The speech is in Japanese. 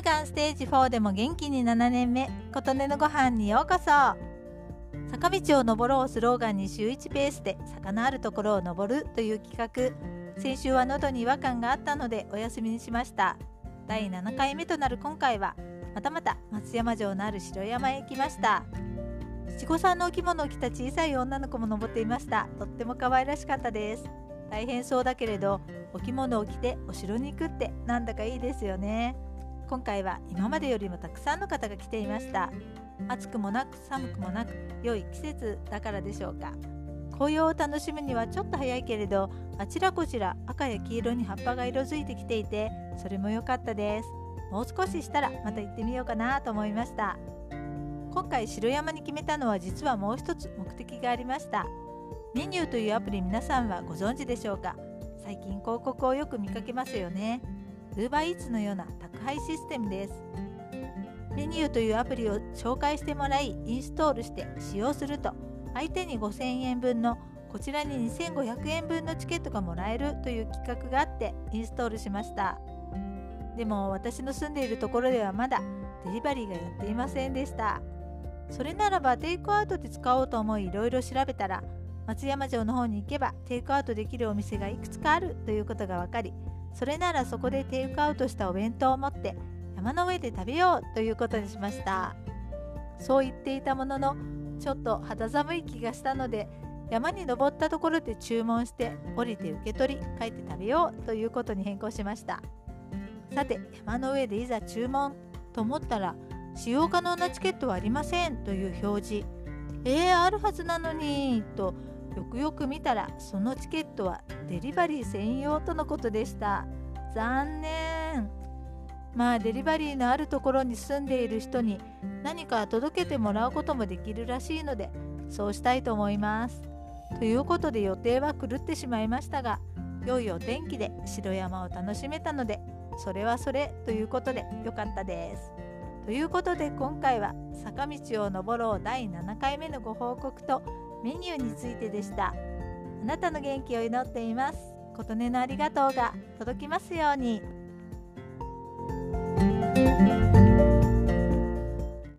乳がんステージ4でも元気に7年目。琴音のご飯にようこそ。坂道を登ろうスローガンに週1ペースで坂のあるところを登るという企画。先週は喉に違和感があったのでお休みにしました。第7回目となる今回はまたまた松山城のある城山へ行きました。七五三のお着物を着た小さい女の子も登っていました。とっても可愛らしかったです。大変そうだけれどお着物を着てお城に行くってなんだかいいですよね。今回は今までよりもたくさんの方が来ていました。暑くもなく寒くもなく良い季節だからでしょうか。紅葉を楽しむにはちょっと早いけれどあちらこちら赤や黄色に葉っぱが色づいてきていてそれも良かったです。もう少ししたらまた行ってみようかなと思いました。今回城山に決めたのは実はもう一つ目的がありました。メニューというアプリ皆さんはご存知でしょうか。最近広告をよく見かけますよね。UberEats のような宅配システムです。メニューというアプリを紹介してもらいインストールして使用すると相手に5000円分のこちらに2500円分のチケットがもらえるという企画があってインストールしました。でも私の住んでいるところではまだデリバリーがやっていませんでした。それならばテイクアウトで使おうと思いいろいろ調べたら松山城の方に行けばテイクアウトできるお店がいくつかあるということが分かりそれならそこでテイクアウトしたお弁当を持って山の上で食べようということにしました。そう言っていたもののちょっと肌寒い気がしたので山に登ったところで注文して降りて受け取り帰って食べようということに変更しました。さて山の上でいざ注文と思ったら使用可能なチケットはありませんという表示。えー、あるはずなのにとよくよく見たらそのチケットはデリバリー専用とのことでした。残念。まあデリバリーのあるところに住んでいる人に何か届けてもらうこともできるらしいのでそうしたいと思います。ということで予定は狂ってしまいましたが良いお天気で城山を楽しめたのでそれはそれということで良かったです。ということで今回は坂道を登ろう第7回目のご報告とメニューについてでしたあなたの元気を祈っています琴音のありがとうが届きますように。